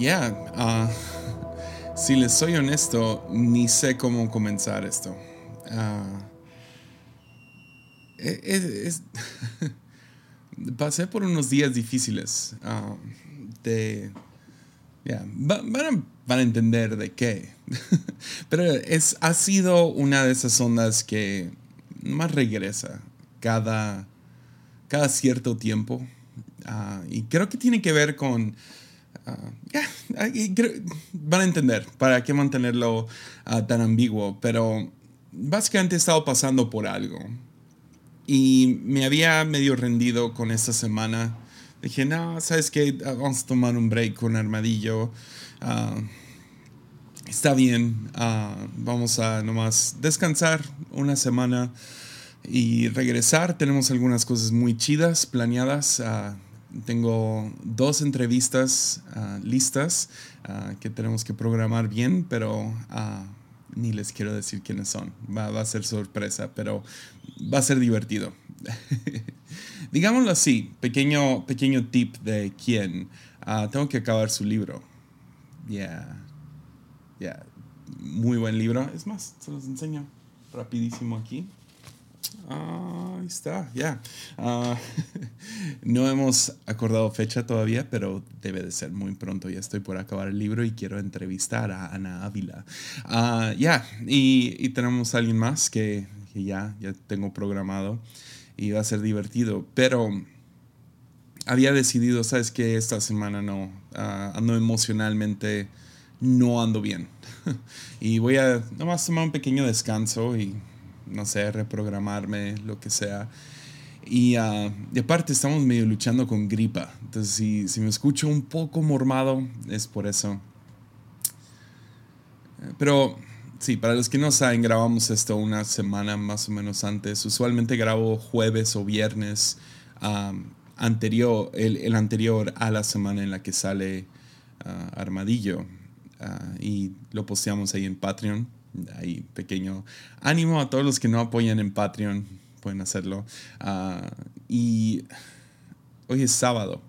yeah, ah, si les soy honesto, ni sé cómo comenzar esto. Ah, e, pasé por unos días difíciles. Ah, de, van, a, entender de qué. Pero es, ha sido una de esas ondas que más regresa cada, cada cierto tiempo. y creo que tiene que ver con Ah, van a entender para qué mantenerlo ah, tan ambiguo, pero básicamente he estado pasando por algo y me había medio rendido con esta semana. Dije, no, ¿sabes qué? Ah, vamos a tomar un break con Armadillo. está bien, vamos a nomás descansar una semana y regresar. Tenemos algunas cosas muy chidas planeadas. Tengo dos entrevistas ah, listas ah, que tenemos que programar bien, pero ah, ni les quiero decir quiénes son. Va, a ser sorpresa, pero va a ser divertido. Digámoslo así, pequeño, pequeño tip de quién. tengo que acabar su libro. Yeah. Yeah. Muy buen libro. Es más, se los enseño rapidísimo aquí. Ah, ahí está, ya. Ah, no hemos acordado fecha todavía, pero debe de ser muy pronto. Ya estoy por acabar el libro y quiero entrevistar a Ana Ávila. Ah, ya, y, tenemos a alguien más que, ya, ya tengo programado y va a ser divertido, pero había decidido, sabes que esta semana no, ando emocionalmente, no ando bien. y voy a nomás tomar un pequeño descanso y no sé, reprogramarme, lo que sea. Y, uh, aparte estamos medio luchando con gripa. Entonces si, si, me escucho un poco mormado es por eso. Pero sí, para los que no saben, grabamos esto una semana más o menos antes. Usualmente grabo jueves o viernes anterior, el, el, anterior a la semana en la que sale uh, Armadillo. Uh, y lo posteamos ahí en Patreon ahí pequeño ánimo a todos los que no apoyan en Patreon, pueden hacerlo. Ah, y hoy es sábado.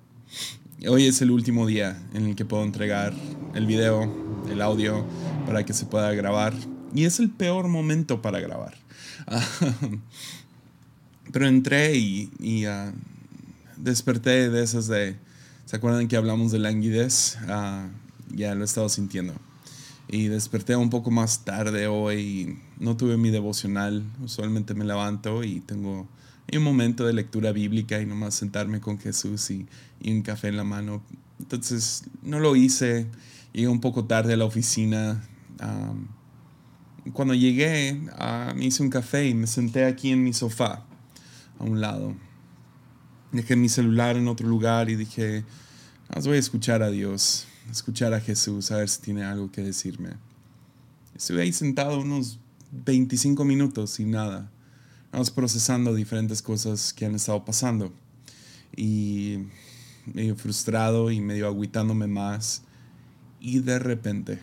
Hoy es el último día en el que puedo entregar el video, el audio, para que se pueda grabar. Y es el peor momento para grabar. pero entré y, ah, desperté de esas de... ¿Se acuerdan que hablamos de languidez? Ah, ya lo he estado sintiendo y desperté un poco más tarde hoy. No tuve mi devocional. Usualmente me levanto y tengo un momento de lectura bíblica y nomás sentarme con Jesús y, un café en la mano. Entonces no lo hice. Llegué un poco tarde a la oficina. cuando llegué, me hice un café y me senté aquí en mi sofá, a un lado. Dejé mi celular en otro lugar y dije, voy a escuchar a Dios escuchar a Jesús, a ver si tiene algo que decirme. Estuve ahí sentado unos 25 minutos sin nada. Vamos procesando diferentes cosas que han estado pasando. Y medio frustrado y medio aguitándome más. Y de repente.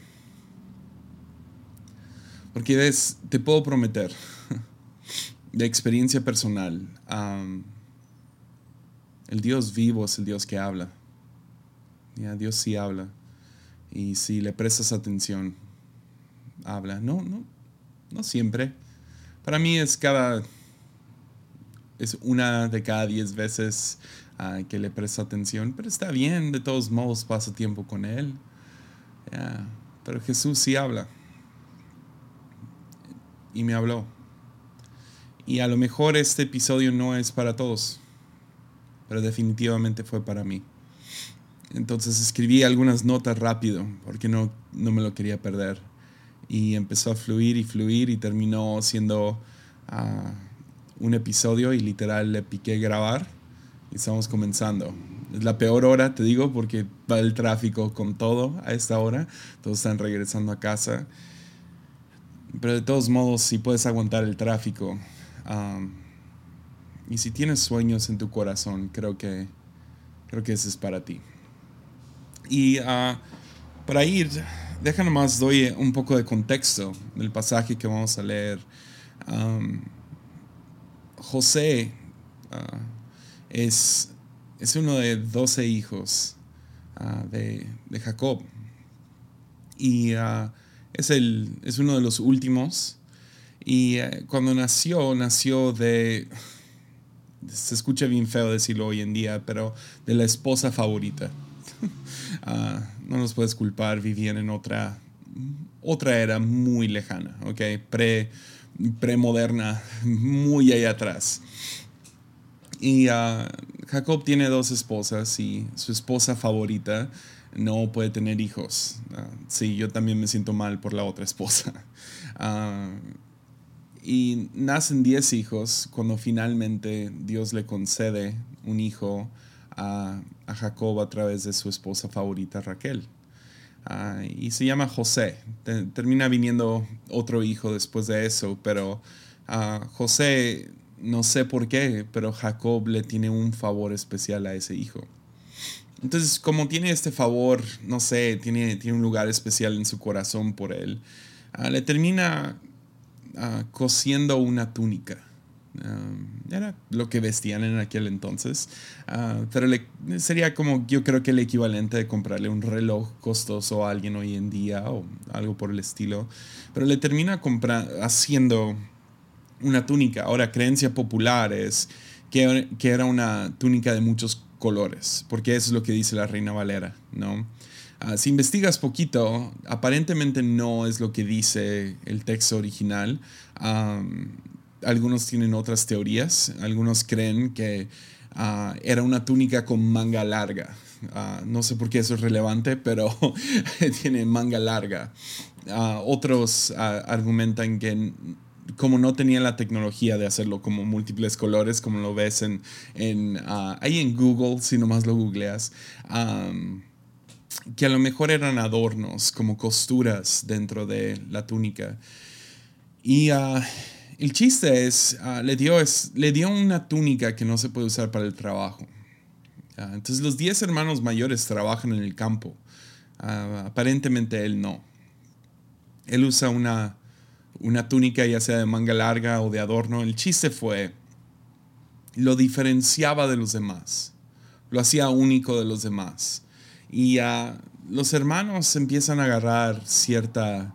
Porque ves, te puedo prometer, de experiencia personal, el Dios vivo es el Dios que habla. Dios sí habla. Y si le prestas atención, habla. No, no, no siempre. Para mí es cada. Es una de cada diez veces ah, que le presta atención, pero está bien, de todos modos paso tiempo con Él. Pero Jesús sí habla. Y me habló. Y a lo mejor este episodio no es para todos, pero definitivamente fue para mí. Entonces escribí algunas notas rápido porque no, no me lo quería perder. Y empezó a fluir y fluir y terminó siendo ah, un episodio y literal le piqué grabar y estamos comenzando. Es la peor hora, te digo, porque va el tráfico con todo a esta hora. Todos están regresando a casa. Pero de todos modos, si puedes aguantar el tráfico y si tienes sueños en tu corazón, creo que, creo que ese es para ti. Y uh, para ir, déjame más doy un poco de contexto del pasaje que vamos a leer. José ah, es, es uno de doce hijos ah, de, de, Jacob. y ah, es, el, es uno de los últimos. Y eh, cuando nació, nació de, se escucha bien feo decirlo hoy en día, pero de la esposa favorita. Ah, no nos puedes culpar, vivían en otra, otra era muy lejana. Pre, premoderna, muy allá atrás. Y ah, Jacob tiene dos esposas y su esposa favorita no puede tener hijos. Uh, sí, yo también me siento mal por la otra esposa. y nacen diez hijos cuando finalmente Dios le concede un hijo a, Jacob a través de su esposa favorita Raquel. y se llama José. termina viniendo otro hijo después de eso, pero José no sé por qué, pero Jacob le tiene un favor especial a ese hijo. Entonces, como tiene este favor, no sé, tiene, tiene un lugar especial en su corazón por él, ah, le termina cosiendo una túnica. Ah, era lo que vestían en aquel entonces, pero le, sería como yo creo que el equivalente de comprarle un reloj costoso a alguien hoy en día o algo por el estilo, pero le termina haciendo una túnica. Ahora, creencia popular es que, que, era una túnica de muchos colores, porque eso es lo que dice la Reina Valera, ¿no? Ah, si investigas poquito, aparentemente no es lo que dice el texto original. Algunos tienen otras teorías, algunos creen que ah, era una túnica con manga larga. Ah, no sé por qué eso es relevante, pero tiene manga larga. otros argumentan que como no tenía la tecnología de hacerlo como múltiples colores, como lo ves en, en ah, ahí en Google, si nomás lo googleas, que a lo mejor eran adornos, como costuras dentro de la túnica. Y ah, el chiste es, ah, le, dio le dio una túnica que no se puede usar para el trabajo. entonces los 10 hermanos mayores trabajan en el campo. aparentemente él no. Él usa una una túnica ya sea de manga larga o de adorno. El chiste fue, lo diferenciaba de los demás, lo hacía único de los demás. Y los hermanos empiezan a agarrar cierta,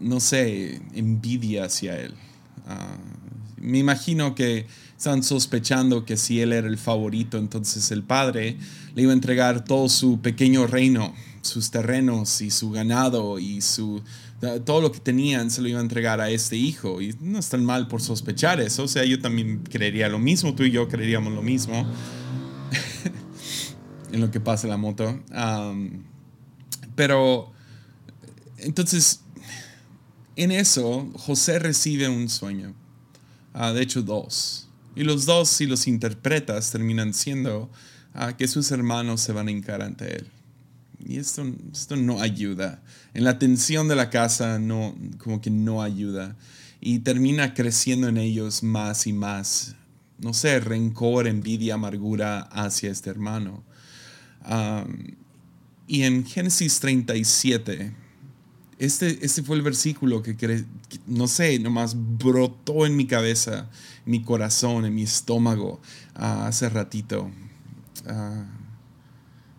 no sé, envidia hacia él. Ah, me imagino que están sospechando que si él era el favorito, entonces el padre le iba a entregar todo su pequeño reino, sus terrenos y su ganado y su, todo lo que tenían se lo iba a entregar a este hijo. Y no es tan mal por sospechar eso. O sea, yo también creería lo mismo, tú y yo creeríamos lo mismo en lo que pasa la moto. pero, entonces, en eso, José recibe un sueño. Ah, de hecho, dos. Y los dos, si los interpretas, terminan siendo ah, que sus hermanos se van a hincar ante él. Y esto, esto no ayuda. En la tensión de la casa no, como que no ayuda. Y termina creciendo en ellos más y más, no sé, rencor, envidia, amargura hacia este hermano. y en Génesis 37, este, este fue el versículo que, no sé, nomás brotó en mi cabeza, en mi corazón, en mi estómago ah, hace ratito. Uh,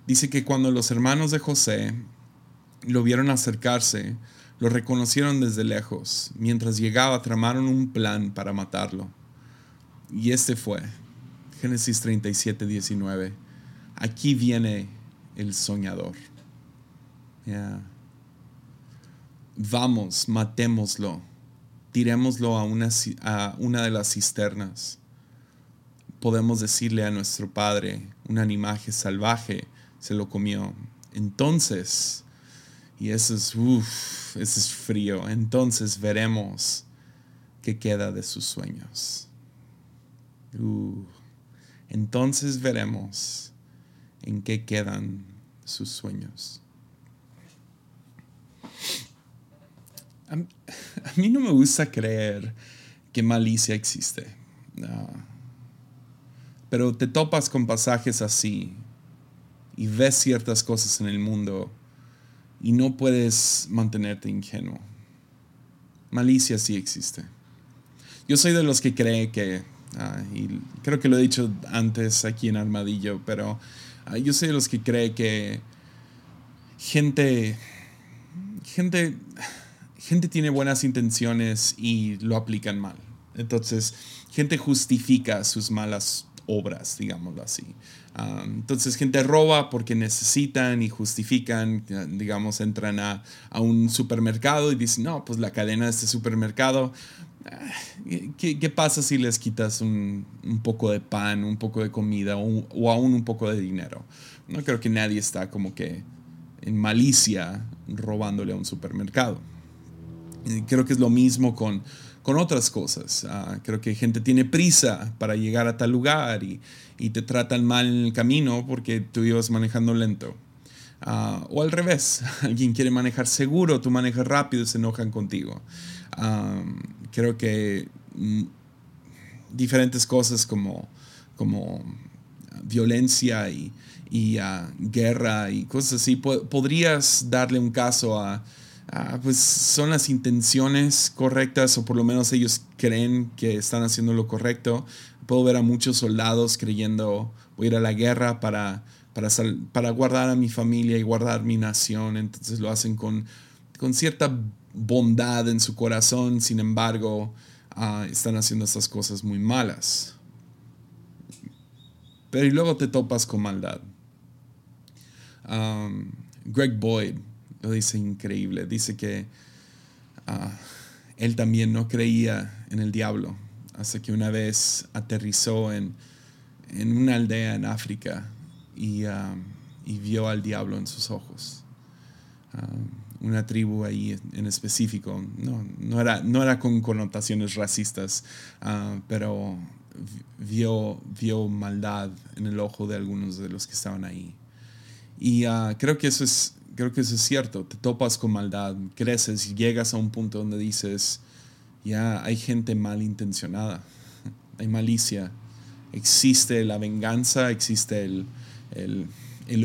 Dice que cuando los hermanos de José lo vieron acercarse, lo reconocieron desde lejos. Mientras llegaba, tramaron un plan para matarlo. Y este fue, Génesis 37, 19. Aquí viene el soñador. Vamos, matémoslo, tirémoslo a una, de las cisternas. Podemos decirle a nuestro padre, un animal salvaje, se lo comió. Entonces, y eso es, uff, eso es frío, entonces veremos qué queda de sus sueños. Uh, entonces veremos en qué quedan sus sueños. A, mí no me gusta creer que malicia existe. Pero te topas con pasajes así y ves ciertas cosas en el mundo y no puedes mantenerte ingenuo. Malicia sí existe. Yo soy de los que cree que, ah, y creo que lo he dicho antes aquí en Armadillo, pero ah, yo soy de los que cree que gente, gente, gente tiene buenas intenciones y lo aplican mal. Entonces, gente justifica sus malas obras, digámoslo así. entonces, gente roba porque necesitan y justifican, digamos, entran a, un supermercado y dicen, no, pues la cadena de este supermercado, ah, ¿qué, pasa si les quitas un, poco de pan, un poco de comida o, o, aún un poco de dinero? No creo que nadie está como que en malicia robándole a un supermercado. Creo que es lo mismo con con otras cosas. Ah, creo que gente tiene prisa para llegar a tal lugar y, te tratan mal en el camino porque tú ibas manejando lento. Ah, o al revés, alguien quiere manejar seguro, tú manejas rápido y se enojan contigo. Ah, creo que mm, diferentes cosas como, como violencia y, guerra y cosas así, podrías darle un caso a Ah, pues son las intenciones correctas o por lo menos ellos creen que están haciendo lo correcto. Puedo ver a muchos soldados creyendo voy a ir a la guerra para, para, para guardar a mi familia y guardar mi nación. Entonces lo hacen con, con cierta bondad en su corazón, sin embargo, ah, están haciendo estas cosas muy malas. Pero y luego te topas con maldad. Greg Boyd dice increíble. Dice que ah, él también no creía en el diablo hasta que una vez aterrizó en, en una aldea en África y, ah, vio al diablo en sus ojos. Ah, una tribu ahí en específico, no, no, era, no era con connotaciones racistas, pero vio, vio maldad en el ojo de algunos de los que estaban ahí. Y creo que eso es creo que eso es cierto. Te topas con maldad, creces y llegas a un punto donde dices, ya hay gente malintencionada, hay malicia, existe la venganza, existe el,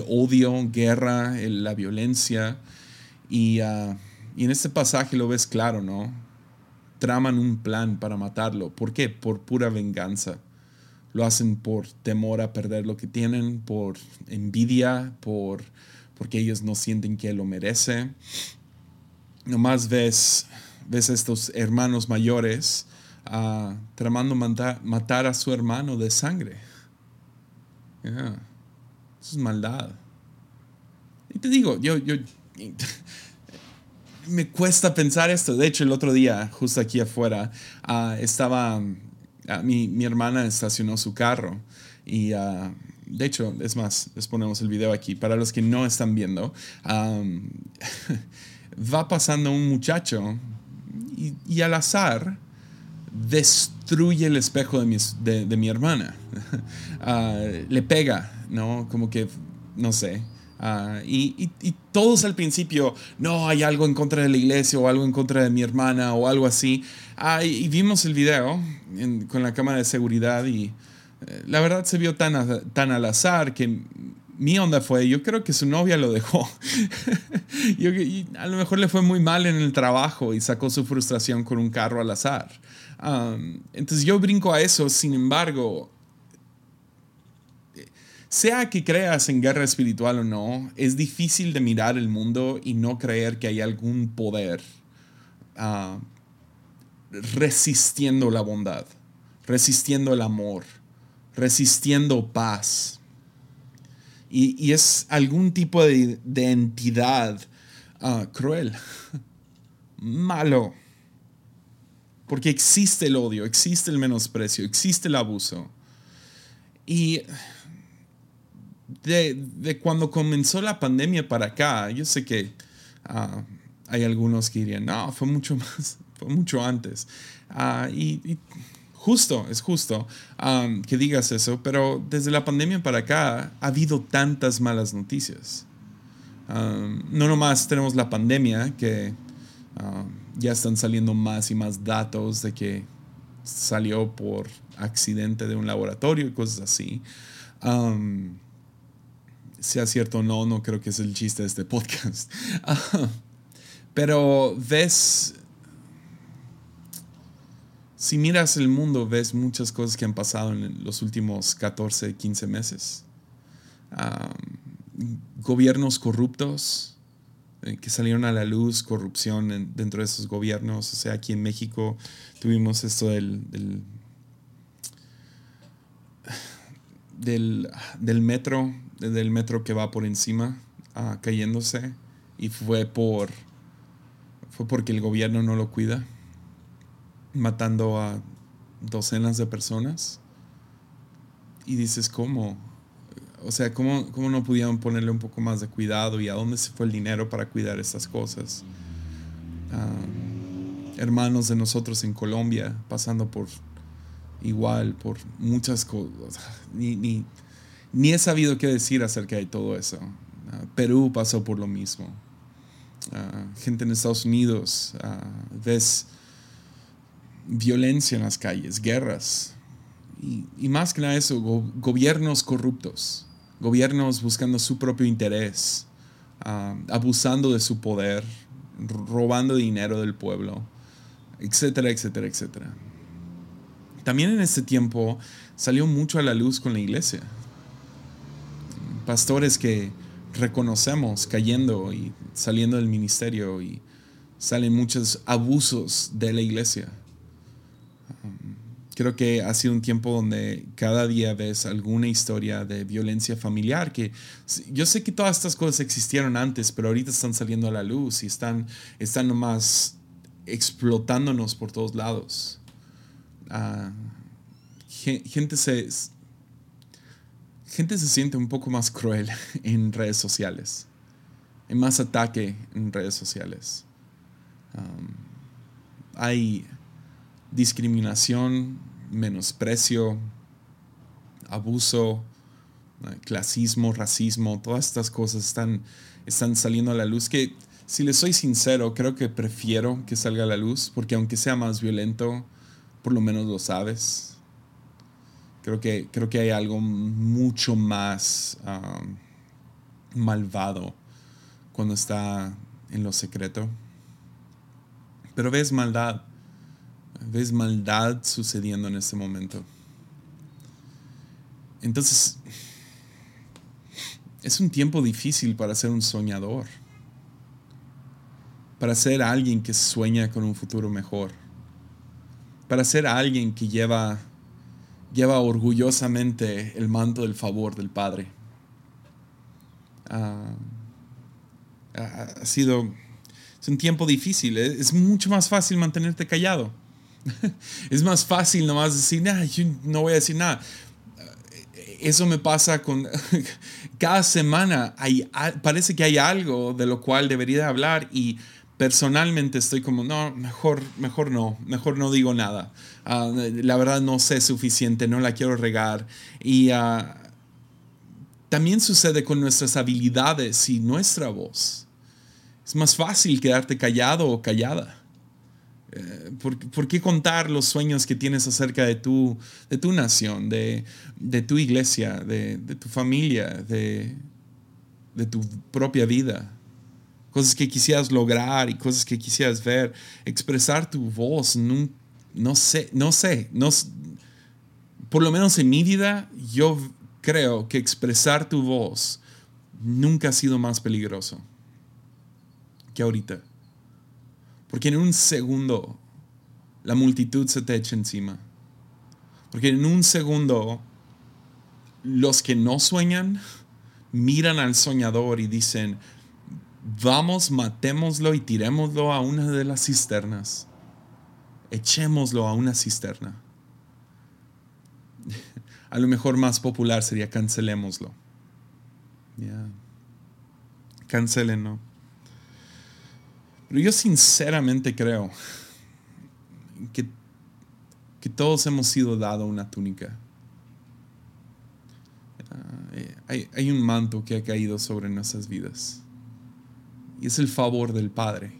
odio, guerra, la violencia. Y, ah, y en este pasaje lo ves claro, ¿no? Traman un plan para matarlo. ¿Por qué? Por pura venganza. Lo hacen por temor a perder lo que tienen, por envidia, por porque ellos no sienten que lo merece. Nomás ves, ves estos hermanos mayores uh, tramando matar, a su hermano de sangre. Eso es maldad. Y te digo, yo, yo me cuesta pensar esto. De hecho, el otro día, justo aquí afuera, ah, estaba, ah, mi, mi, hermana estacionó su carro y de hecho, es más, les ponemos el video aquí. Para los que no están viendo, va pasando un muchacho y, al azar destruye el espejo de mi, hermana. Ah, le pega, ¿no? Como que, no sé. Ah, y, todos al principio, no, hay algo en contra de la iglesia o algo en contra de mi hermana o algo así. Ah, y, vimos el video con la cámara de seguridad y la verdad se vio tan, tan al azar que mi onda fue, yo creo que su novia lo dejó. a lo mejor le fue muy mal en el trabajo y sacó su frustración con un carro al azar. entonces yo brinco a eso, sin embargo, sea que creas en guerra espiritual o no, es difícil de mirar el mundo y no creer que hay algún poder ah, resistiendo la bondad, resistiendo el amor resistiendo paz. Y, es algún tipo de, entidad ah, cruel, malo. Porque existe el odio, existe el menosprecio, existe el abuso. Y de, cuando comenzó la pandemia para acá, yo sé que ah, hay algunos que dirían, no, fue mucho más, fue mucho antes. Ah, y justo, es justo um, que digas eso, pero desde la pandemia para acá ha habido tantas malas noticias. Um, no nomás tenemos la pandemia, que um, ya están saliendo más y más datos de que salió por accidente de un laboratorio y cosas así. sea cierto o no, no creo que es el chiste de este podcast. pero ves si miras el mundo, ves muchas cosas que han pasado en los últimos 14, 15 meses. gobiernos corruptos, eh, que salieron a la luz, corrupción dentro de esos gobiernos. O sea, aquí en México tuvimos esto del, del, metro, del metro que va por encima, ah, cayéndose. Y fue por fue porque el gobierno no lo cuida, matando a docenas de personas. Y dices, ¿cómo? O sea, ¿cómo, no pudieron ponerle un poco más de cuidado y a dónde se fue el dinero para cuidar estas cosas? Ah, hermanos de nosotros en Colombia pasando por igual, por muchas cosas. Ni, ni, he sabido qué decir acerca de todo eso. Ah, Perú pasó por lo mismo. Ah, gente en Estados Unidos, ves violencia en las calles, guerras. Y, más que nada eso, gobiernos corruptos gobiernos buscando su propio interés, ah, abusando de su poder, robando dinero del pueblo, etcétera, etcétera, etcétera. También en este tiempo salió mucho a la luz con la iglesia. Pastores que reconocemos cayendo y saliendo del ministerio y salen muchos abusos de la iglesia creo que ha sido un tiempo donde cada día ves alguna historia de violencia familiar, que yo sé que todas estas cosas existieron antes, pero ahorita están saliendo a la luz y están, están nomás explotándonos por todos lados. Ah, gente, se, gente se siente un poco más cruel en redes sociales, hay más ataque en redes sociales. hay discriminación menosprecio, abuso, clasismo, racismo, todas estas cosas están, están saliendo a la luz que, si les soy sincero, creo que prefiero que salga a la luz, porque aunque sea más violento, por lo menos lo sabes. Creo que, creo que hay algo mucho más malvado cuando está en lo secreto. Pero ves maldad ves maldad sucediendo en este momento. Entonces, es un tiempo difícil para ser un soñador, para ser alguien que sueña con un futuro mejor, para ser alguien que lleva, lleva orgullosamente el manto del favor del Padre. Ah, ha sido es un tiempo difícil, es mucho más fácil mantenerte callado es más fácil nomás decir, nah, no voy a decir nada. Eso me pasa con cada semana. Hay, parece que hay algo de lo cual debería hablar y personalmente estoy como, no, mejor, mejor no, mejor no digo nada. Ah, la verdad no sé suficiente, no la quiero regar. Y ah, también sucede con nuestras habilidades y nuestra voz. Es más fácil quedarte callado o callada. Eh, ¿por, qué contar los sueños que tienes acerca de tu, de tu nación, de, tu iglesia, de, tu familia, de, tu propia vida? Cosas que quisieras lograr y cosas que quisieras ver. Expresar tu voz, no, no sé, no sé. No, por lo menos en mi vida, yo creo que expresar tu voz nunca ha sido más peligroso que ahorita. Porque en un segundo la multitud se te echa encima. Porque en un segundo los que no sueñan miran al soñador y dicen, vamos, matémoslo y tirémoslo a una de las cisternas. Echémoslo a una cisterna. a lo mejor más popular sería cancelémoslo. Ya. Cancelenlo. Pero yo sinceramente creo que, que todos hemos sido dado una túnica. Ah, eh, hay, hay un manto que ha caído sobre nuestras vidas. Y es el favor del Padre.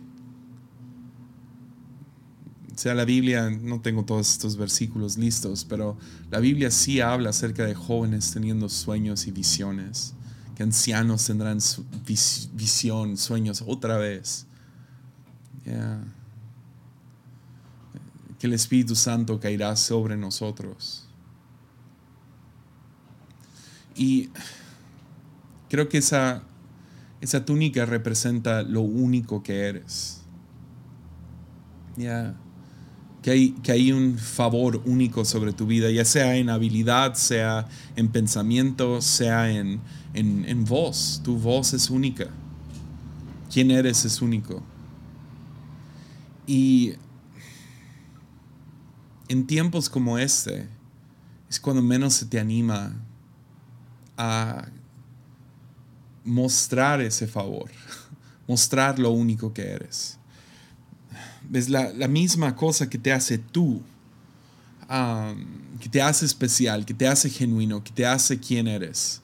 O sea, la Biblia, no tengo todos estos versículos listos, pero la Biblia sí habla acerca de jóvenes teniendo sueños y visiones, que ancianos tendrán visión, sueños otra vez. Que el Espíritu Santo caerá sobre nosotros. Y creo que esa, esa túnica representa lo único que eres. Ya. Que hay, que hay un favor único sobre tu vida, ya sea en habilidad, sea en pensamiento, sea en, en, en voz. Tu voz es única. Quién eres es único. Y en tiempos como este, es cuando menos se te anima a mostrar ese favor, mostrar lo único que eres. Es la, misma cosa que te hace tú, que te hace especial, que te hace genuino, que te hace quien eres.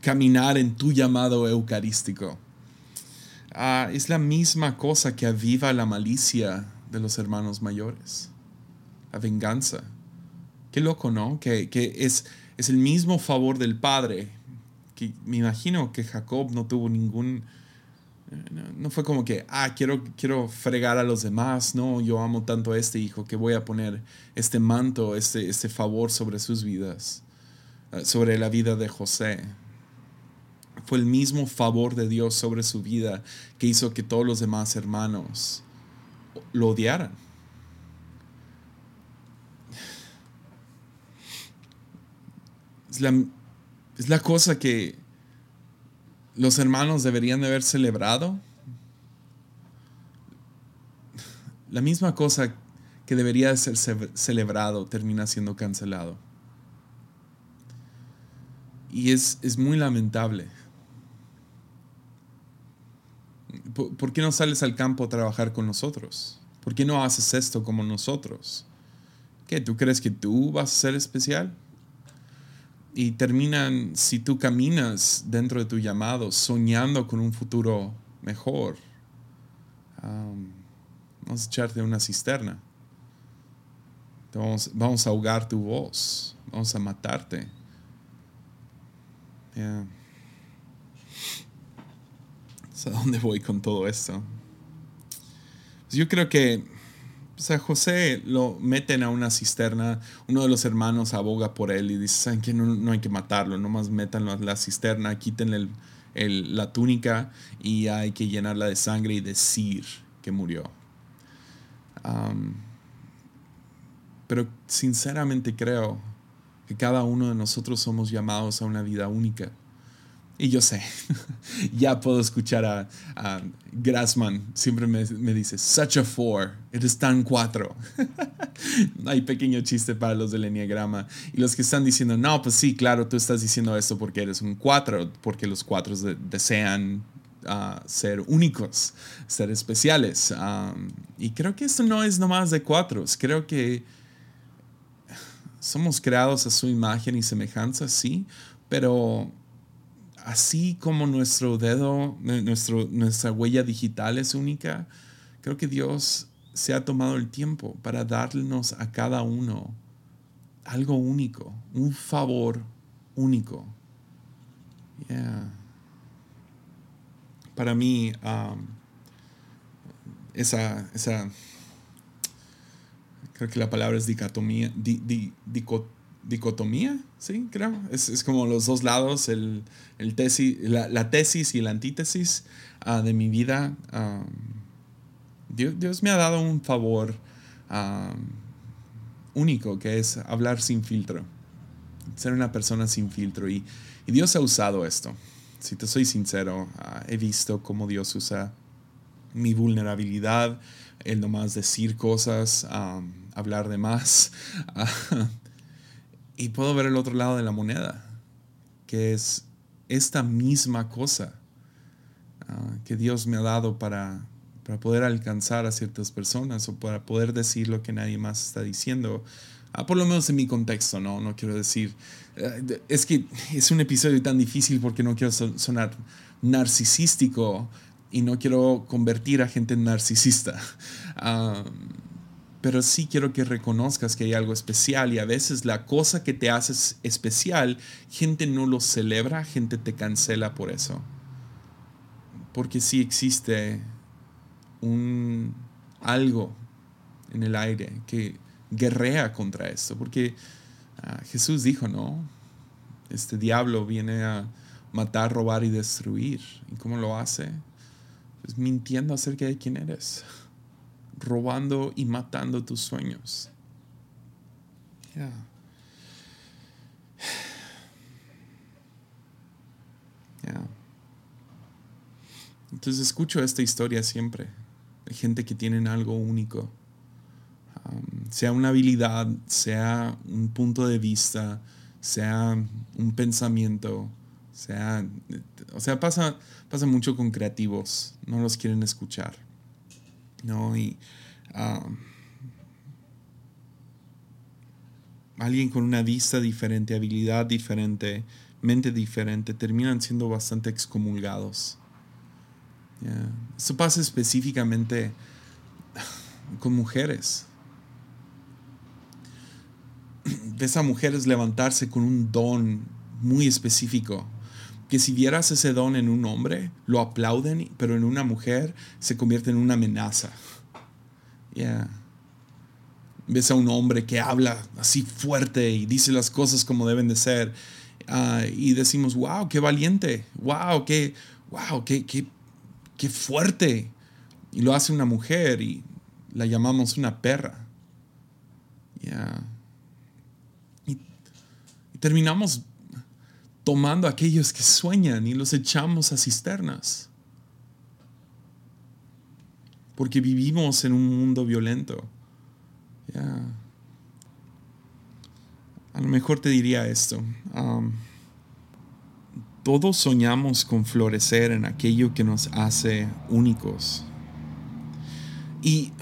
caminar en tu llamado eucarístico. Ah, es la misma cosa que aviva la malicia de los hermanos mayores, la venganza. Qué loco, ¿no? Que, es, es el mismo favor del Padre me imagino que Jacob no tuvo ningún, no, fue como que, ah, quiero, quiero fregar a los demás, no, yo amo tanto a este hijo que voy a poner este manto, este, este favor sobre sus vidas, eh, sobre la vida de José. Fue el mismo favor de Dios sobre su vida que hizo que todos los demás hermanos lo odiaran. Es la, cosa que los hermanos deberían de haber celebrado. La misma cosa que debería de ser celebrado termina siendo cancelado. Y es, es muy lamentable. ¿Por, qué no sales al campo a trabajar con nosotros? ¿Por qué no haces esto como nosotros? ¿Qué? ¿Tú crees que tú vas a ser especial? y terminan, si tú caminas dentro de tu llamado, soñando con un futuro mejor, vamos a echarte una cisterna. Vamos, vamos, a ahogar tu voz, vamos a matarte. ¿A dónde voy con todo esto? Pues yo creo que o sea, José lo meten a una cisterna, uno de los hermanos aboga por él y dice, ¿saben qué? No, hay que matarlo, nomás métanlo a la cisterna, quítenle la túnica y hay que llenarla de sangre y decir que murió. pero sinceramente creo que cada uno de nosotros somos llamados a una vida única. Y yo sé, ya puedo escuchar a, Grassman, siempre me, dice, such a four, eres tan cuatro. Hay pequeño chiste para los del Enneagrama. Y los que están diciendo, no, pues sí, claro, tú estás diciendo esto porque eres un cuatro, porque los cuatro desean ah, ser únicos, ser especiales. y creo que esto no es nomás de cuatros, creo que somos creados a su imagen y semejanza, sí, pero así como nuestro dedo, nuestro, nuestra huella digital es única, creo que Dios se ha tomado el tiempo para darnos a cada uno algo único, un favor único. Para mí, um, esa, esa, creo que la palabra es dicotomía, dicotomía, sí, creo. Es, como los dos lados, el, tesis, la, tesis y la antítesis ah, de mi vida. Dios, me ha dado un favor único, que es hablar sin filtro, ser una persona sin filtro. Y, Dios ha usado esto. Si te soy sincero, ah, he visto cómo Dios usa mi vulnerabilidad, el nomás decir cosas, hablar de más. Y puedo ver el otro lado de la moneda, que es esta misma cosa ah, que Dios me ha dado para, para poder alcanzar a ciertas personas o para poder decir lo que nadie más está diciendo. Ah, por lo menos en mi contexto, ¿no? No quiero decir... Eh, es que es un episodio tan difícil porque no quiero sonar narcisístico y no quiero convertir a gente en narcisista. Ah, pero sí quiero que reconozcas que hay algo especial y a veces la cosa que te hace especial, gente no lo celebra, gente te cancela por eso. Porque sí existe un algo en el aire que guerrea contra esto, porque ah, Jesús dijo, ¿no? Este diablo viene a matar, robar y destruir. ¿Y cómo lo hace? Pues mintiendo acerca de quién eres, robando y matando tus sueños. Entonces escucho esta historia siempre, de gente que tienen algo único, sea una habilidad, sea un punto de vista, sea un pensamiento, sea, o sea, pasa, pasa mucho con creativos, no los quieren escuchar, ¿no? Y um, alguien con una vista diferente, habilidad diferente, mente diferente, terminan siendo bastante excomulgados. Eso pasa específicamente con mujeres. Ves a mujeres levantarse con un don muy específico. Que si vieras ese don en un hombre, lo aplauden, pero en una mujer se convierte en una amenaza. Ves a un hombre que habla así fuerte y dice las cosas como deben de ser. Ah, y decimos, wow, qué valiente, wow, qué, wow, qué, qué qué fuerte. Y lo hace una mujer y la llamamos una perra. Y, y terminamos tomando a aquellos que sueñan y los echamos a cisternas. Porque vivimos en un mundo violento. A lo mejor te diría esto. Um, todos soñamos con florecer en aquello que nos hace únicos. Y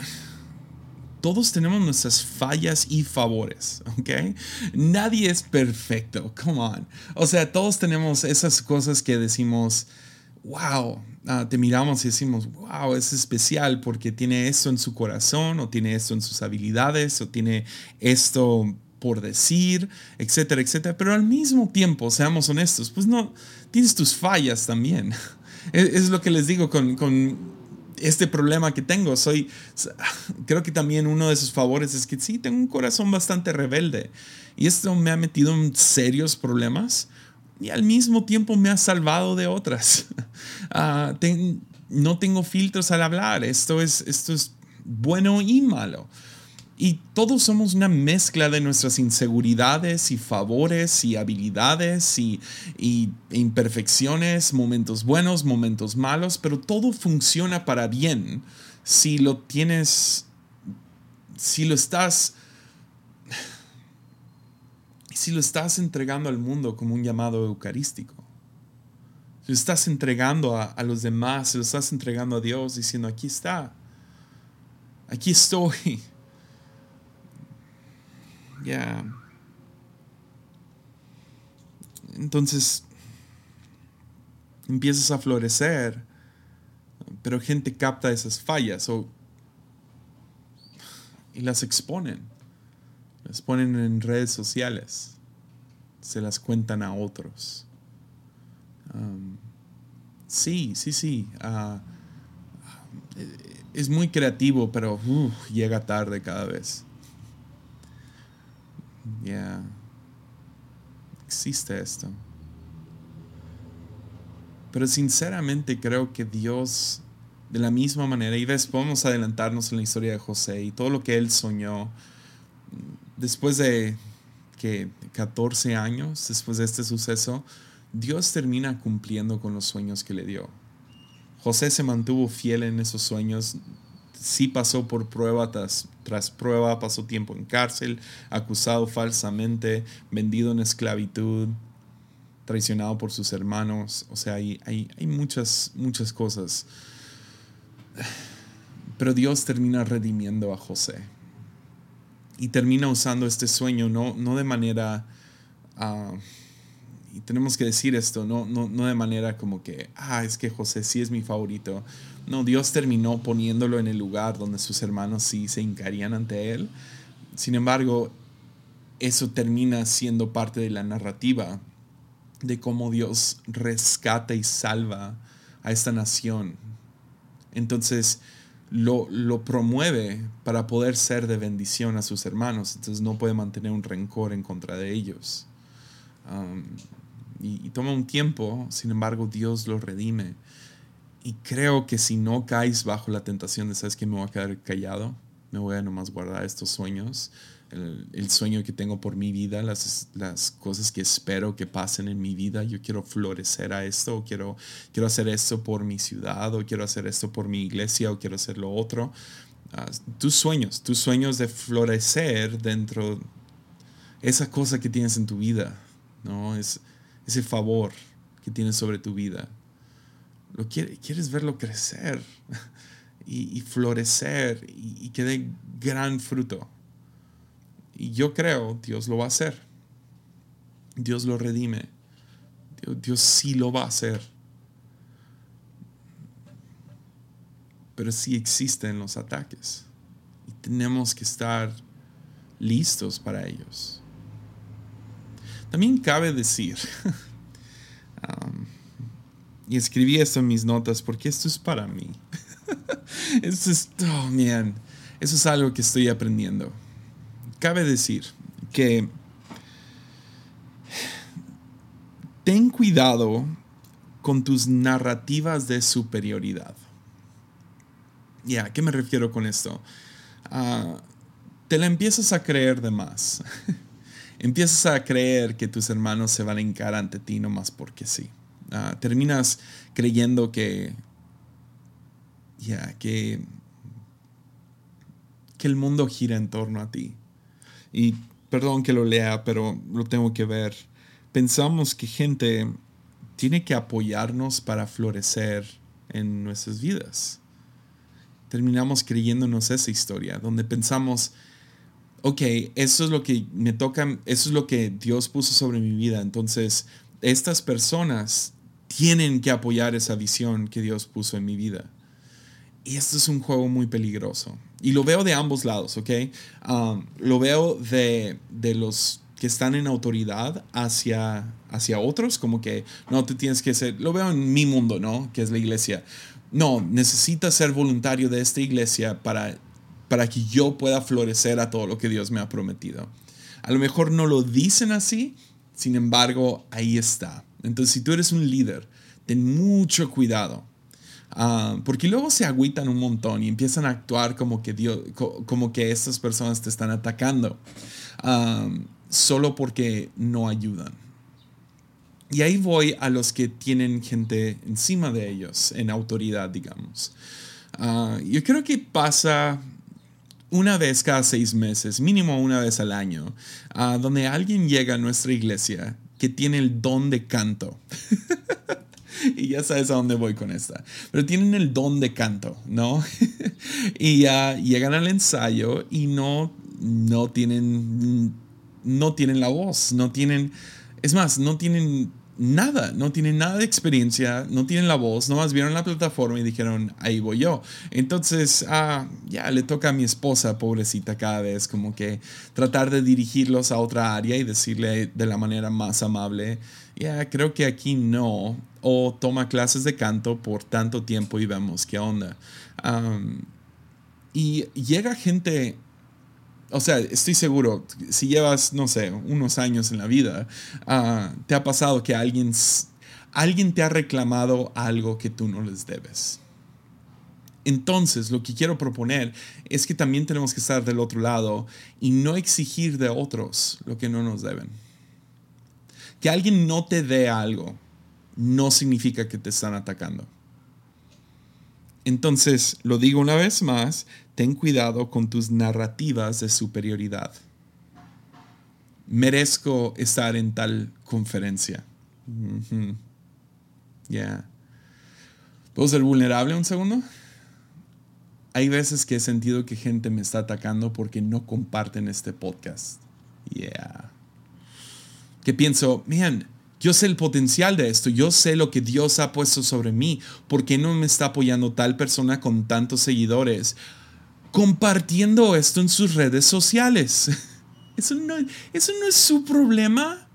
todos tenemos nuestras fallas y favores, ¿ok? Nadie es perfecto, come on. O sea, todos tenemos esas cosas que decimos, wow, ah, te miramos y decimos, wow, es especial porque tiene esto en su corazón, o tiene esto en sus habilidades, o tiene esto por decir, etcétera, etcétera. Pero al mismo tiempo, seamos honestos, pues no, tienes tus fallas también. Es, lo que les digo con, este problema que tengo. Soy, creo que también uno de esos favores es que sí, tengo un corazón bastante rebelde. Y esto me ha metido en serios problemas y al mismo tiempo me ha salvado de otras. Ah, no tengo filtros al hablar. Esto es, esto es bueno y malo. Y todos somos una mezcla de nuestras inseguridades y favores y habilidades y, imperfecciones, momentos buenos, momentos malos, pero todo funciona para bien si lo tienes, si lo estás, si lo estás entregando al mundo como un llamado eucarístico. Si lo estás entregando a, a los demás, si lo estás entregando a Dios diciendo, aquí está, aquí estoy ya. Entonces empiezas a florecer, pero gente capta esas fallas o, y las exponen. Las ponen en redes sociales, se las cuentan a otros. sí, sí, sí. Ah, es muy creativo, pero llega tarde cada vez. Ya. Existe esto. Pero sinceramente creo que Dios, de la misma manera, y ves, podemos adelantarnos en la historia de José y todo lo que él soñó, después de que 14 años, después de este suceso, Dios termina cumpliendo con los sueños que le dio. José se mantuvo fiel en esos sueños, sí pasó por prueba tras, tras, prueba, pasó tiempo en cárcel, acusado falsamente, vendido en esclavitud, traicionado por sus hermanos. O sea, hay, hay, hay muchas, muchas cosas. Pero Dios termina redimiendo a José. Y termina usando este sueño no, no de manera... Ah, y tenemos que decir esto, no, no, no de manera como que, ah, es que José sí es mi favorito, no, Dios terminó poniéndolo en el lugar donde sus hermanos sí se hincarían ante él. Sin embargo, eso termina siendo parte de la narrativa de cómo Dios rescata y salva a esta nación. Entonces lo, lo, promueve para poder ser de bendición a sus hermanos. Entonces no puede mantener un rencor en contra de ellos. Um, y, toma un tiempo, sin embargo Dios lo redime. Y creo que si no caes bajo la tentación de, ¿sabes que Me voy a quedar callado, me voy a nomás guardar estos sueños, el, sueño que tengo por mi vida, las, las, cosas que espero que pasen en mi vida. Yo quiero florecer a esto, o quiero, quiero hacer esto por mi ciudad, o quiero hacer esto por mi iglesia, o quiero hacer lo otro. Ah, tus sueños, tus sueños de florecer dentro esa cosa que tienes en tu vida, ¿no? Es ese favor que tienes sobre tu vida. Lo quieres verlo crecer y, florecer y, que dé gran fruto. Y yo creo Dios lo va a hacer. Dios lo redime. Dios sí lo va a hacer. Pero sí existen los ataques. Y tenemos que estar listos para ellos. También cabe decir, um, y escribí esto en mis notas porque esto es para mí. esto es, oh man, eso es algo que estoy aprendiendo cabe decir que ten cuidado con tus narrativas de superioridad. ¿Ya? ¿Qué me refiero con esto? Ah, te la empiezas a creer de más. empiezas a creer que tus hermanos se van a hincar ante ti nomás porque sí. Ah, terminas creyendo que, ya, que, que el mundo gira en torno a ti y perdón que lo lea, pero lo tengo que ver. Pensamos que gente tiene que apoyarnos para florecer en nuestras vidas. Terminamos creyéndonos esa historia, donde pensamos, ok, eso es lo que me toca, eso es lo que Dios puso sobre mi vida. Entonces, estas personas tienen que apoyar esa visión que Dios puso en mi vida. Y esto es un juego muy peligroso. Y lo veo de ambos lados, ¿ok? Um, lo veo de, los que están en autoridad hacia, hacia otros, como que, no, tú tienes que ser, lo veo en mi mundo, ¿no? Que es la iglesia. No, necesitas ser voluntario de esta iglesia para, para que yo pueda florecer a todo lo que Dios me ha prometido. A lo mejor no lo dicen así, sin embargo, ahí está. Entonces, si tú eres un líder, ten mucho cuidado Ah, porque luego se agüitan un montón y empiezan a actuar como que, Dios, como que estas personas te están atacando, ah, solo porque no ayudan. Y ahí voy a los que tienen gente encima de ellos, en autoridad, digamos. Ah, yo creo que pasa una vez cada seis meses, mínimo una vez al año, donde alguien llega a nuestra iglesia que tiene el don de canto. y ya sabes a dónde voy con esta. Pero tienen el don de canto, ¿no? y ya llegan al ensayo y no, no tienen, no tienen la voz, no tienen, es más, no tienen nada, no tienen nada de experiencia, no tienen la voz, nomás vieron la plataforma y dijeron, ahí voy yo. Entonces, ah, ya le toca a mi esposa, pobrecita, cada vez como que tratar de dirigirlos a otra área y decirle de la manera más amable, ya, creo que aquí no, o toma clases de canto por tanto tiempo y vemos qué onda. y llega gente o sea, estoy seguro, si llevas, no sé, unos años en la vida, ah, te ha pasado que alguien, alguien te ha reclamado algo que tú no les debes. Entonces, lo que quiero proponer es que también tenemos que estar del otro lado y no exigir de otros lo que no nos deben. Que alguien no te dé algo no significa que te están atacando. Entonces, lo digo una vez más, ten cuidado con tus narrativas de superioridad. Merezco estar en tal conferencia. Ya. ¿Puedo ser vulnerable un segundo? Hay veces que he sentido que gente me está atacando porque no comparten este podcast. Yeah. Que pienso, man, yo sé el potencial de esto, yo sé lo que Dios ha puesto sobre mí. ¿Por qué no me está apoyando tal persona con tantos seguidores? Compartiendo esto en sus redes sociales. Eso no, eso no es su problema.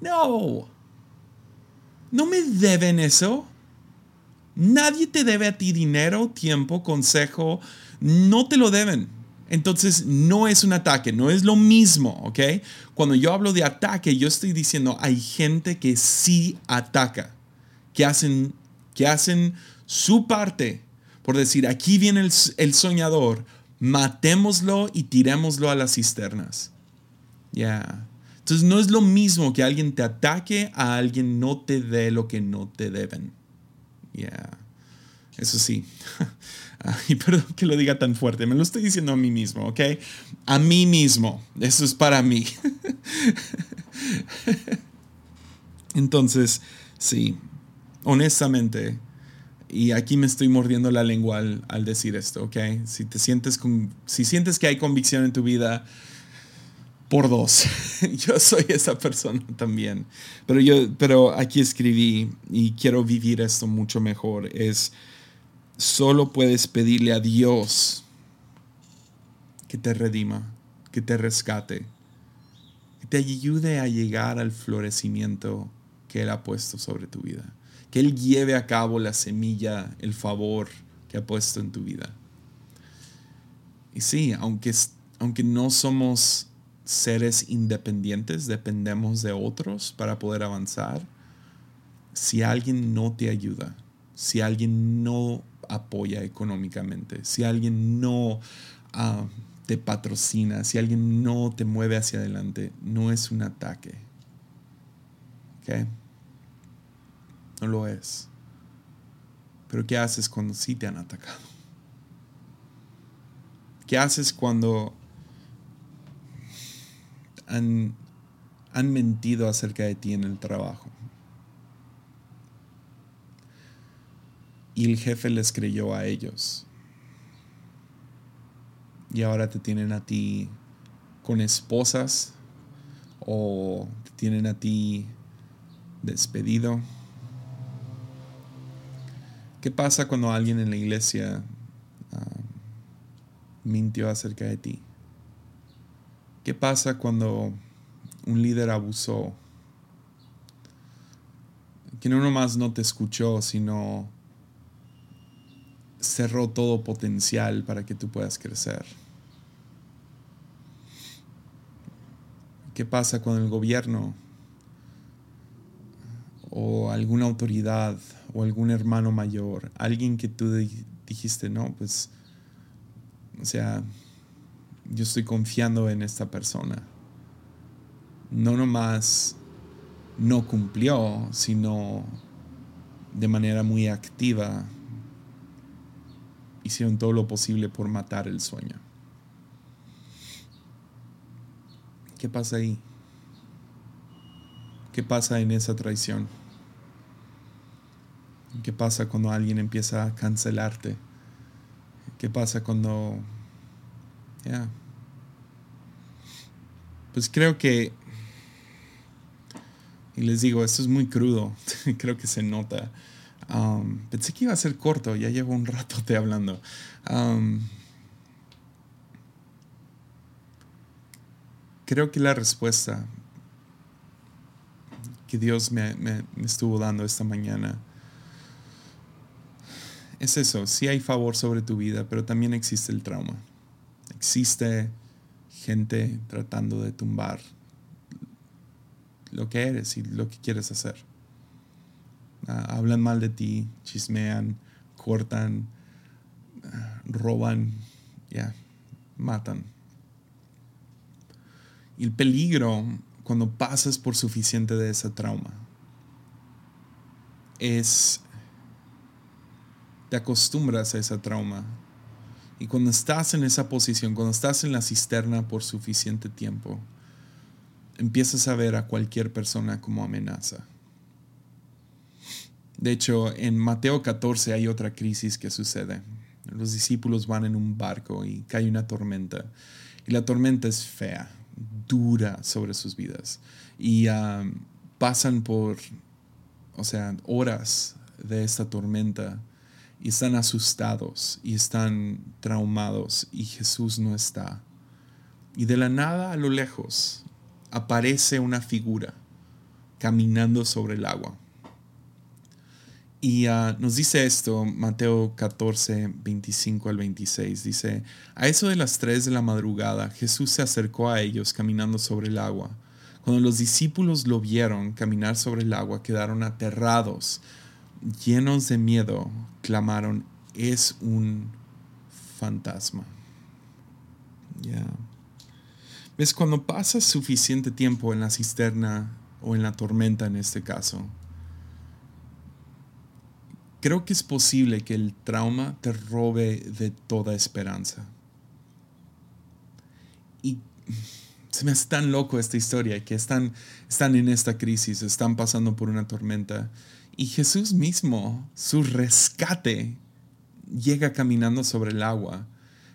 No. No me deben eso. Nadie te debe a ti dinero, tiempo, consejo. No te lo deben. Entonces no es un ataque, no es lo mismo, ¿ok? Cuando yo hablo de ataque, yo estoy diciendo hay gente que sí ataca, que hacen, que hacen su parte por decir, aquí viene el, soñador, matémoslo y tirémoslo a las cisternas. Ya. Entonces no es lo mismo que alguien te ataque a alguien no te dé lo que no te deben. Ya. Eso sí. Y perdón que lo diga tan fuerte, me lo estoy diciendo a mí mismo, ¿ok? A mí mismo. Eso es para mí. Entonces, sí, honestamente, y aquí me estoy mordiendo la lengua al, decir esto, ¿ok? Si te sientes con, si sientes que hay convicción en tu vida, por dos. yo soy esa persona también. Pero yo, pero aquí escribí y quiero vivir esto mucho mejor. Es solo puedes pedirle a Dios que te redima, que te rescate, que te ayude a llegar al florecimiento que Él ha puesto sobre tu vida que Él lleve a cabo la semilla, el favor que ha puesto en tu vida. Y sí, aunque, aunque no somos seres independientes, dependemos de otros para poder avanzar, si alguien no te ayuda, si alguien no apoya económicamente, si alguien no ah, te patrocina, si alguien no te mueve hacia adelante, no es un ataque. ¿Okay? No lo es. Pero ¿qué haces cuando sí te han atacado? ¿Qué haces cuando han, han mentido acerca de ti en el trabajo? Y el jefe les creyó a ellos. Y ahora te tienen a ti con esposas o te tienen a ti despedido ¿Qué pasa cuando alguien en la iglesia ah, mintió acerca de ti? ¿Qué pasa cuando un líder abusó? Que no nomás no te escuchó, sino cerró todo potencial para que tú puedas crecer. ¿Qué pasa cuando el gobierno o alguna autoridad o algún hermano mayor, alguien que tú dijiste, no, pues, o sea, yo estoy confiando en esta persona. No nomás no cumplió, sino de manera muy activa hicieron todo lo posible por matar el sueño. ¿Qué pasa ahí? ¿Qué pasa en esa traición? ¿Qué pasa cuando alguien empieza a cancelarte? ¿Qué pasa cuando... Ya. Pues creo que... Y les digo, esto es muy crudo, creo que se nota. Um, pensé que iba a ser corto, ya llevo un rato te hablando. Um, creo que la respuesta que Dios me, me estuvo dando esta mañana es eso, sí hay favor sobre tu vida, pero también existe el trauma. Existe gente tratando de tumbar lo que eres y lo que quieres hacer. Ah, hablan mal de ti, chismean, cortan, ah, roban, ya, matan. Y el peligro cuando pasas por suficiente de ese trauma es te acostumbras a ese trauma. Y cuando estás en esa posición, cuando estás en la cisterna por suficiente tiempo, empiezas a ver a cualquier persona como amenaza. De hecho, en Mateo 14 hay otra crisis que sucede. Los discípulos van en un barco y cae una tormenta. Y la tormenta es fea, dura sobre sus vidas. Y ah, pasan por, o sea, horas de esta tormenta y están asustados y están traumados y Jesús no está. Y de la nada a lo lejos aparece una figura caminando sobre el agua. Y ah, nos dice esto, Mateo 14, 25 al 26. Dice, a eso de las 3 de la madrugada, Jesús se acercó a ellos caminando sobre el agua. Cuando los discípulos lo vieron caminar sobre el agua, quedaron aterrados, llenos de miedo, clamaron, es un fantasma. Ya. ¿Ves? Cuando pasas suficiente tiempo en la cisterna o en la tormenta en este caso, creo que es posible que el trauma te robe de toda esperanza. Y se me hace tan loco esta historia, que están, están en esta crisis, están pasando por una tormenta. Y Jesús mismo, su rescate, llega caminando sobre el agua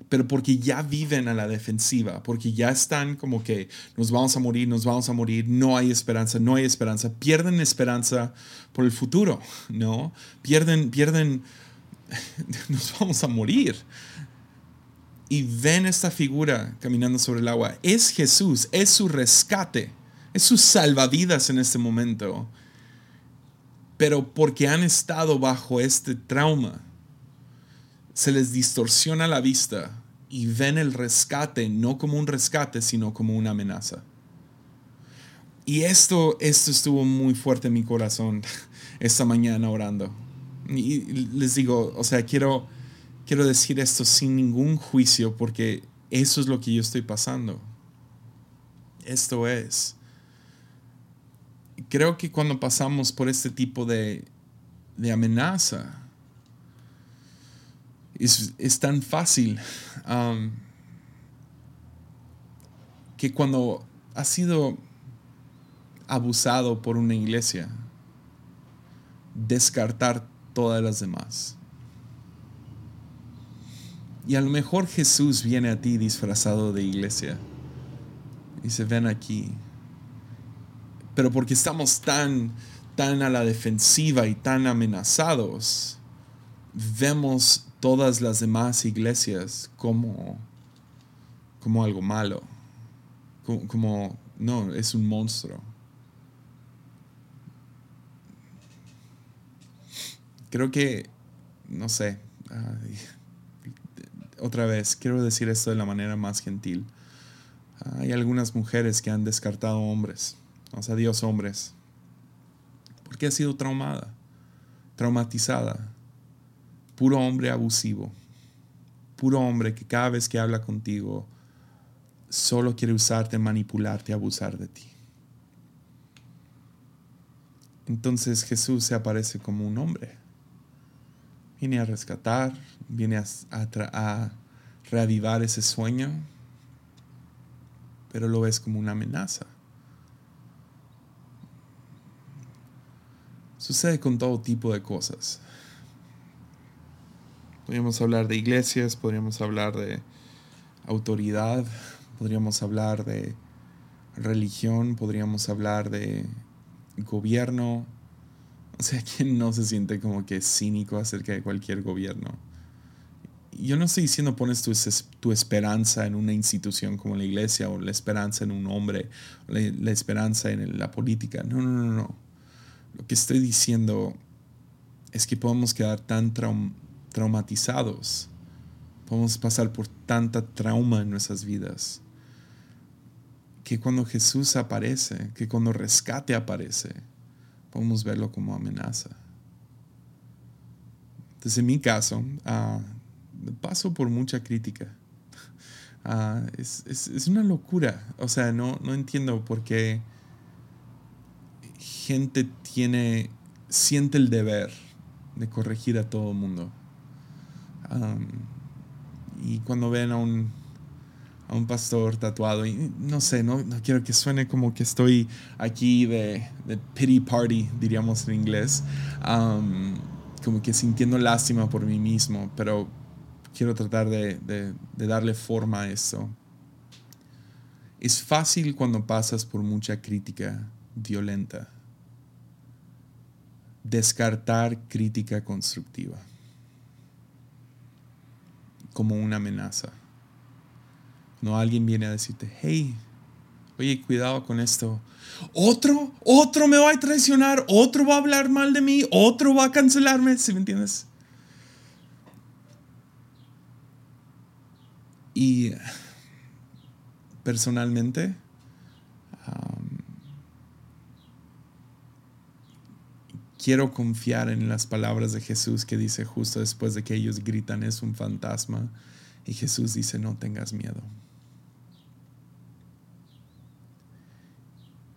pero porque ya viven a la defensiva, porque ya están como que nos vamos a morir, nos vamos a morir, no hay esperanza, no hay esperanza, pierden esperanza por el futuro, ¿no? Pierden, pierden, nos vamos a morir. Y ven esta figura caminando sobre el agua. Es Jesús, es su rescate, es su salvavidas en este momento. Pero porque han estado bajo este trauma, se les distorsiona la vista y ven el rescate no como un rescate, sino como una amenaza. Y esto, esto estuvo muy fuerte en mi corazón esta mañana orando. Y les digo, o sea, quiero, quiero decir esto sin ningún juicio porque eso es lo que yo estoy pasando. Esto es. Creo que cuando pasamos por este tipo de, de amenaza, es, tan fácil um, que cuando has sido abusado por una iglesia, descartar todas las demás. Y a lo mejor Jesús viene a ti disfrazado de iglesia y se ven aquí. Pero porque estamos tan, tan a la defensiva y tan amenazados, vemos todas las demás iglesias como, como algo malo, como, no, es un monstruo. Creo que, no sé, otra vez, quiero decir esto de la manera más gentil. Hay algunas mujeres que han descartado hombres, o sea, Dios hombres, porque ha sido traumada, traumatizada puro hombre abusivo, puro hombre que cada vez que habla contigo solo quiere usarte, manipularte, abusar de ti. Entonces Jesús se aparece como un hombre. Viene a rescatar, viene a, a reavivar ese sueño, pero lo ves como una amenaza. Sucede con todo tipo de cosas. Podríamos hablar de iglesias, podríamos hablar de autoridad, podríamos hablar de religión, podríamos hablar de gobierno. O sea, ¿quién no se siente como que cínico acerca de cualquier gobierno? Yo no estoy diciendo pones tu, tu esperanza en una institución como la iglesia o la esperanza en un hombre, la, la esperanza en la política. No, no, no, no. Lo que estoy diciendo es que podemos quedar tan traumatizados. Podemos pasar por tanta trauma en nuestras vidas. Que cuando Jesús aparece, que cuando rescate aparece, podemos verlo como amenaza. Entonces, en mi caso, uh, paso por mucha crítica. Uh, es, es, es, una locura. O sea, no, no entiendo por qué gente tiene, siente el deber de corregir a todo el mundo y cuando ven a un, a un pastor tatuado, y no sé, no, no, quiero que suene como que estoy aquí de, de pity party, diríamos en inglés, como que sintiendo lástima por mí mismo, pero quiero tratar de, de, de darle forma a eso. Es fácil cuando pasas por mucha crítica violenta descartar crítica constructiva como una amenaza. No alguien viene a decirte, hey, Oye, cuidado con esto. Otro, otro me va a traicionar, otro va a hablar mal de mí, otro va a cancelarme, ¿sí me entiendes? Y personalmente, quiero confiar en las palabras de Jesús que dice justo después de que ellos gritan es un fantasma y Jesús dice no tengas miedo.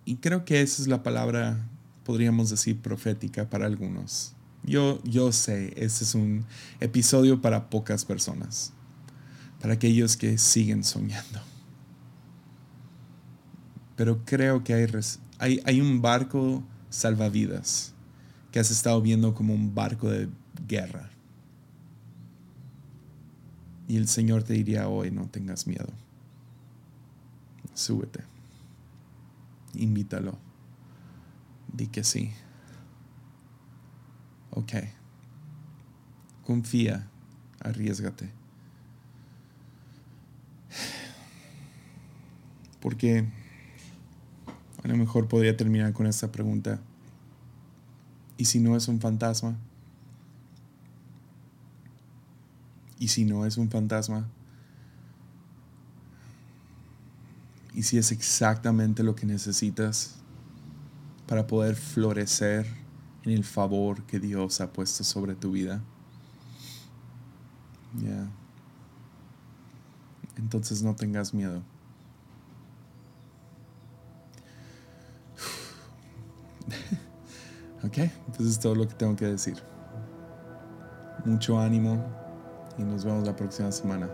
Y creo que esa es la palabra, podríamos decir, profética para algunos. Yo, yo sé, este es un episodio para pocas personas, para aquellos que siguen soñando. Pero creo que hay, hay, hay un barco salvavidas que has estado viendo como un barco de guerra. Y el Señor te diría hoy, no tengas miedo. Súbete. Invítalo. Di que sí. Ok. Confía. Arriesgate. Porque a lo mejor podría terminar con esta pregunta. ¿Y si no es un fantasma? ¿Y si no es un fantasma? ¿Y si es exactamente lo que necesitas para poder florecer en el favor que Dios ha puesto sobre tu vida? Ya. Entonces no tengas miedo. Ok, entonces es todo lo que tengo que decir. Mucho ánimo y nos vemos la próxima semana.